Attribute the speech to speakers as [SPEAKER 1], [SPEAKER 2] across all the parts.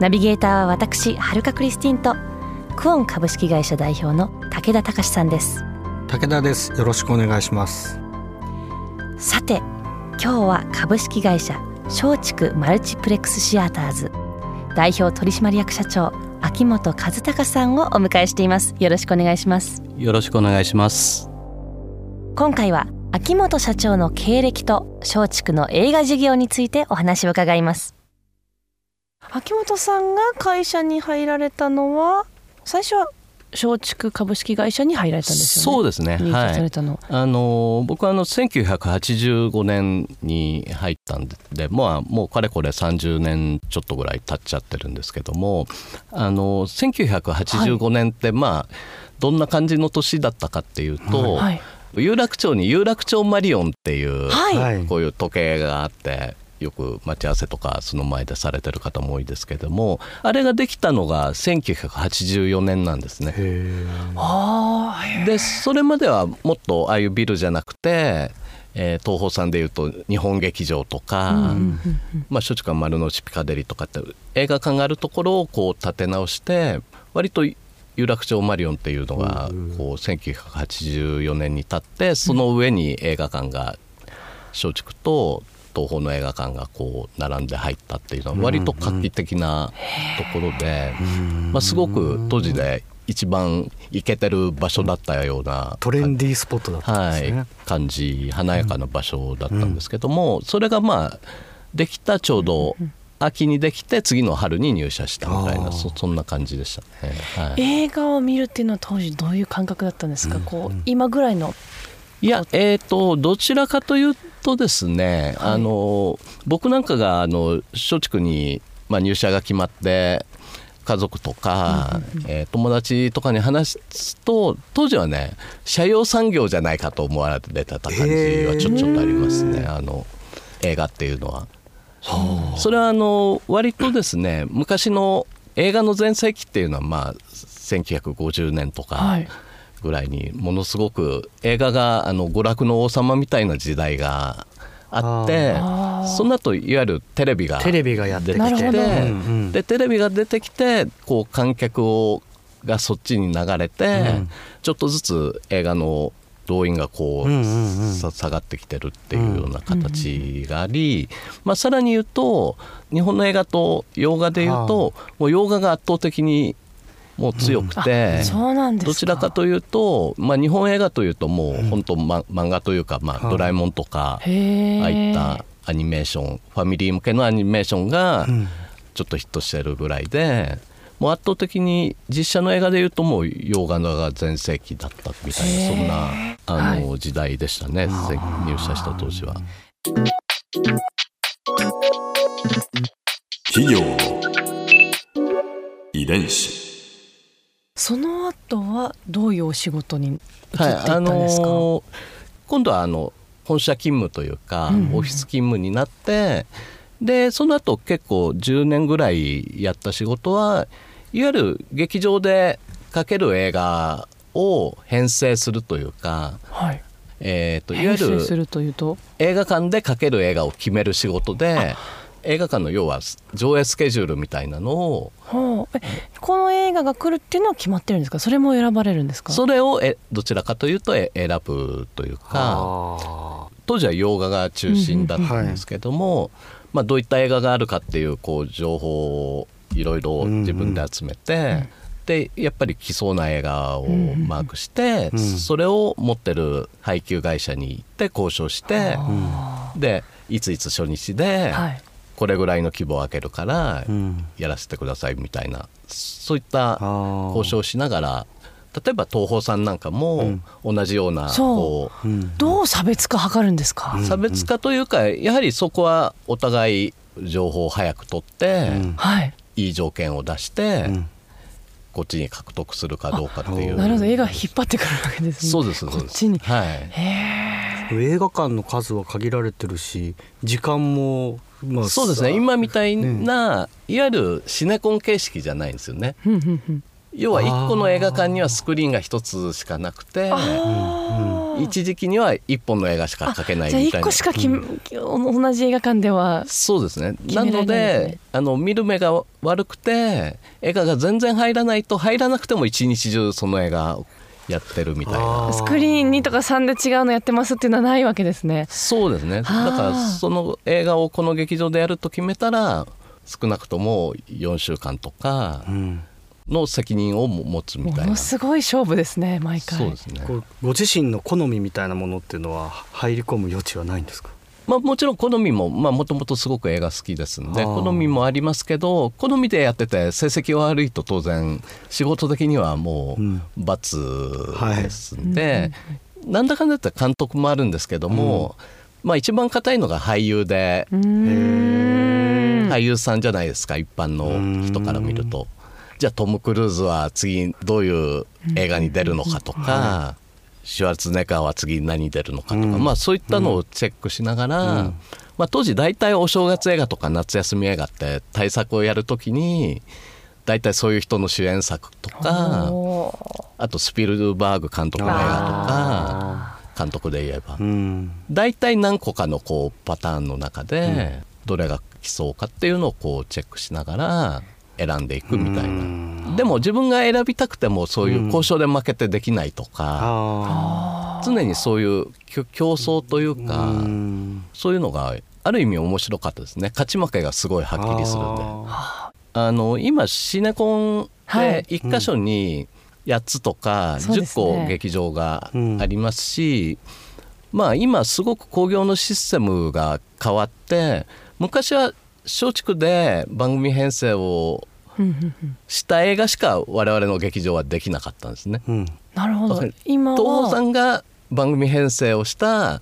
[SPEAKER 1] ナビゲーターは私はるかクリスティンとクオン株式会社代表の武田隆さんです。
[SPEAKER 2] 武田です。よろしくお願いします。
[SPEAKER 1] さて今日は株式会社松竹マルチプレックスシアターズ代表取締役社長秋元和孝さんをお迎えしています。よろしくお願いします。
[SPEAKER 3] よろしくお願いします。
[SPEAKER 1] 今回は秋元社長の経歴と松竹の映画事業についてお話を伺います秋元さんが会社に入られたのは最初は松竹株式会社に入られたんですよね？
[SPEAKER 3] そうですね。
[SPEAKER 1] はい。あ
[SPEAKER 3] の僕はあの1985年に入ったんで、まあもうかれこれ30年ちょっとぐらい経っちゃってるんですけども、あの1985年ってまあどんな感じの年だったかっていうと。はい有楽町に有楽町マリオンっていう、はい、こういう時計があってよく待ち合わせとかその前でされてる方も多いですけどもあれができたのが1984年なんですね。でそれまではもっとああいうビルじゃなくて、えー、東宝さんでいうと日本劇場とか、うん、まあ、松竹は丸の内ピカデリとかって映画館があるところをこう立て直して割と有楽町マリオンっていうのがこう1984年に立ってその上に映画館が松竹と東宝の映画館がこう並んで入ったっていうのは割と画期的なところで、まあ、すごく当時で一番行けてる場所だったような
[SPEAKER 2] トレンディースポットだったんですね、はい、
[SPEAKER 3] 感じ華やかな場所だったんですけども、それがまあできたちょうど秋にできて次の春に入社したみたいなそそんな感じでしたね、
[SPEAKER 1] はい、映画を見るっていうのは当時どういう感覚だったんですか、うん、こう今ぐらいの
[SPEAKER 3] いやえっ、ー、とどちらかというとですね、はい、あの僕なんかがあの松竹に、まあ、入社が決まって家族とか、えー、友達とかに話すと当時はね社用産業じゃないかと思われてた感じはちょちょっとありますねあの映画っていうのは。それはあの割とですね昔の映画の全盛期っていうのはまあ1950年とか。はいぐらいにものすごく映画があの娯楽の王様みたいな時代があってその後いわゆるテレビが
[SPEAKER 2] テレビがやってきて。
[SPEAKER 3] でテレビが出てきてこう観客をがそっちに流れて、うん、ちょっとずつ映画の動員がこう,、下がってきてるっていうような形があり、まあ、さらに言うと日本の映画と洋画で言うともう洋画が圧倒的にもう強くて、
[SPEAKER 1] うん、
[SPEAKER 3] どちらかというと、まあ、日本映画というともう本当、ま、漫画というか、まあ、ドラえもんとか、ああいったアニメーションファミリー向けのアニメーションがちょっとヒットしてるぐらいで。もう圧倒的に実写の映画でいうともう洋画が全盛期だったみたいなそんなあの、はい、時代でしたね。入社した当時は。
[SPEAKER 4] 企業遺伝子
[SPEAKER 1] その後はどういうお仕事に移っていったんですか、はいあのー、
[SPEAKER 3] 今度はあの本社勤務というか、うんオフィス勤務になってでその後結構10年ぐらいやった仕事はいわゆる劇場でかける映画を編成するというか、
[SPEAKER 1] はい。
[SPEAKER 3] え
[SPEAKER 1] ーと、いわゆる
[SPEAKER 3] 映画館でかける映画を決める仕事で。映画館の要は上映スケジュールみたいなのを、
[SPEAKER 1] はあ、この映画が来るっていうのは決まってるんですか？それも選ばれるんですか？
[SPEAKER 3] それをえどちらかというと選ぶというか当時は洋画が中心だったんですけども、うんはい、まあ、どういった映画があるかっていうこう情報をいろいろ自分で集めて、うんうん。でやっぱり来そうな映画をマークして、うんそれを持ってる配給会社に行って交渉して、でいついつ初日で、これぐらいの規模を開けるからやらせてくださいみたいな、そういった交渉をしながら例えば東宝さんなんかも同じようなこ
[SPEAKER 1] う、どう差別化図るんですか、
[SPEAKER 3] 差別化というかやはりそこはお互い情報を早く取って、い。い条件を出して、うん、こっちに獲得するかどうかっていう。
[SPEAKER 1] なるほど。絵が引っ張ってくるわけですね。
[SPEAKER 3] そうですこ
[SPEAKER 1] っちに。
[SPEAKER 3] はい
[SPEAKER 2] 映画館の数は限られてるし時間も
[SPEAKER 3] まあ、そうですね。今みたいな、ね、いわゆるシネコン形式じゃないんですよね。要は1個の映画館にはスクリーンが1つしかなくて一時期には1本の映画しか描けないみたいな。じゃあ1
[SPEAKER 1] 個しかき、うん、同じ映画館では
[SPEAKER 3] そうですね。なのであの見る目が悪くて映画が全然入らないと入らなくても一日中その映画やってるみたいな。
[SPEAKER 1] スクリーン2とか3で違うのやってますっていうのはないわけですね。
[SPEAKER 3] そうですね。だからその映画をこの劇場でやると決めたら少なくとも4週間とか、うん。の責任を持つみたいな。
[SPEAKER 1] ものすごい勝負ですね毎回。
[SPEAKER 3] そうですね。
[SPEAKER 2] ご自身の好みみたいなものっていうのは入り込む余地はないんですか？
[SPEAKER 3] まあ、もちろん好みももともとすごく映画好きですんで好みもありますけど好みでやってて成績悪いと当然仕事的にはもう罰ですんで、うんはい、なんだかんだって監督もあるんですけども、うん、まあ一番硬いのが俳優で俳優さんじゃないですか一般の人から見ると。じゃあトム・クルーズは次どういう映画に出るのかとか、シュワルツネカーは次何出るのかとか、まあそういったのをチェックしながら、まあ、当時大体お正月映画とか夏休み映画って対策をやるときに大体そういう人の主演作とかあとスピルバーグ監督の映画とか監督で言えば、大体何個かのこうパターンの中でどれが来そうかっていうのをこうチェックしながら選んでいくみたいなでも自分が選びたくてもそういう交渉で負けてできないとか、常にそういう競争というかそういうのがある意味面白かったですね。勝ち負けがすごいはっきりするんで。あの今シネコンで1箇所に8つとか10個劇場がありますし、まあ今すごく興行のシステムが変わって昔は松竹で番組編成をした映画しか我々の劇場はできなかったんですね。
[SPEAKER 1] うん、なるほど。今
[SPEAKER 3] 東宝さんが番組編成をした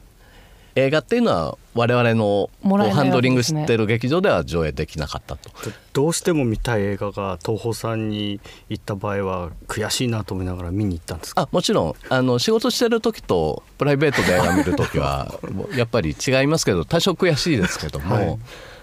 [SPEAKER 3] 映画っていうのは我々のハンドリングしてる劇場では上映できなかったと。
[SPEAKER 2] どうしても見たい映画が東宝さんに行った場合は悔しいなと思いながら見に行ったんですか？
[SPEAKER 3] あもちろん。あの仕事してる時とプライベートで映画見る時は やっぱり違いますけど多少悔しいですけども、はい、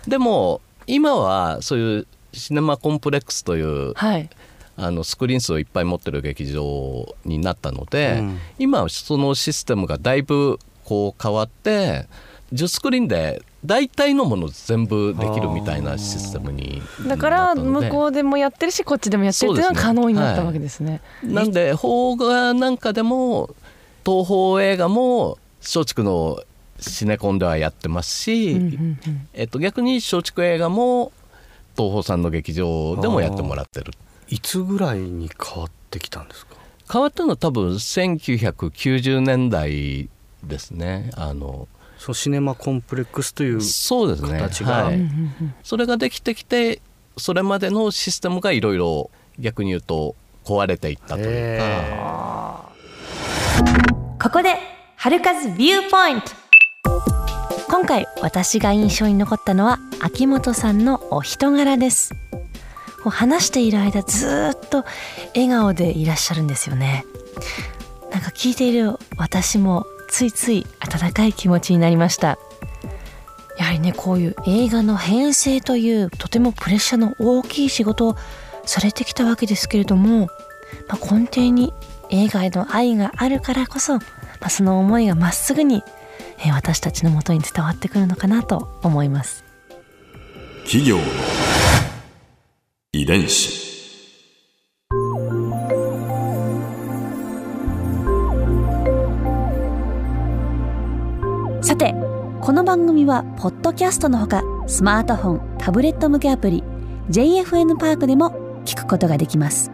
[SPEAKER 3] でも今はそういうシネマコンプレックスという、はい、あのスクリーン数をいっぱい持ってる劇場になったので、うん、今そのシステムがだいぶこう変わって10スクリーンで大体のもの全部できるみたいなシステムに
[SPEAKER 1] だから向こうでもやってるしこっちでもやってるっていうのが可能になったわけですね。
[SPEAKER 3] すねはい、なんで邦画なんかでも東宝映画も松竹のシネコンではやってますし、えっと、逆に松竹映画も東宝さんの劇場でもやってもらってる。
[SPEAKER 2] いつぐらいに変わってきたんですか？
[SPEAKER 3] 変わったのは多分1990年代ですね。あの
[SPEAKER 2] そうシネマコンプレックスという
[SPEAKER 3] そうですね。形が、はい、それができてきてそれまでのシステムがいろいろ逆に言うと壊れていったというか。
[SPEAKER 1] ここで春風ビューポイント今回私が印象に残ったのは秋元さんのお人柄です。話している間ずっと笑顔でいらっしゃるんですよね。なんか聞いている私もついつい温かい気持ちになりました。やはりねこういう映画の編成というとてもプレッシャーの大きい仕事をされてきたわけですけれども、まあ、根底に映画への愛があるからこそ、まあ、その思いがまっすぐにえ私たちのもとに伝わってくるのかなと思います。
[SPEAKER 4] 企業の遺伝子。
[SPEAKER 1] さてこの番組はポッドキャストのほかスマートフォンタブレット向けアプリ JFN パークでも聞くことができます。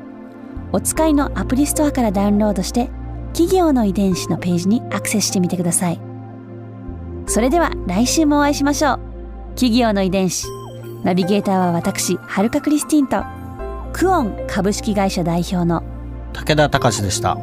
[SPEAKER 1] お使いのアプリストアからダウンロードして企業の遺伝子のページにアクセスしてみてくださいそれでは来週もお会いしましょう。企業の遺伝子。ナビゲーターは私はるかクリスティンと。クオン株式会社代表の。
[SPEAKER 2] 武田隆でした。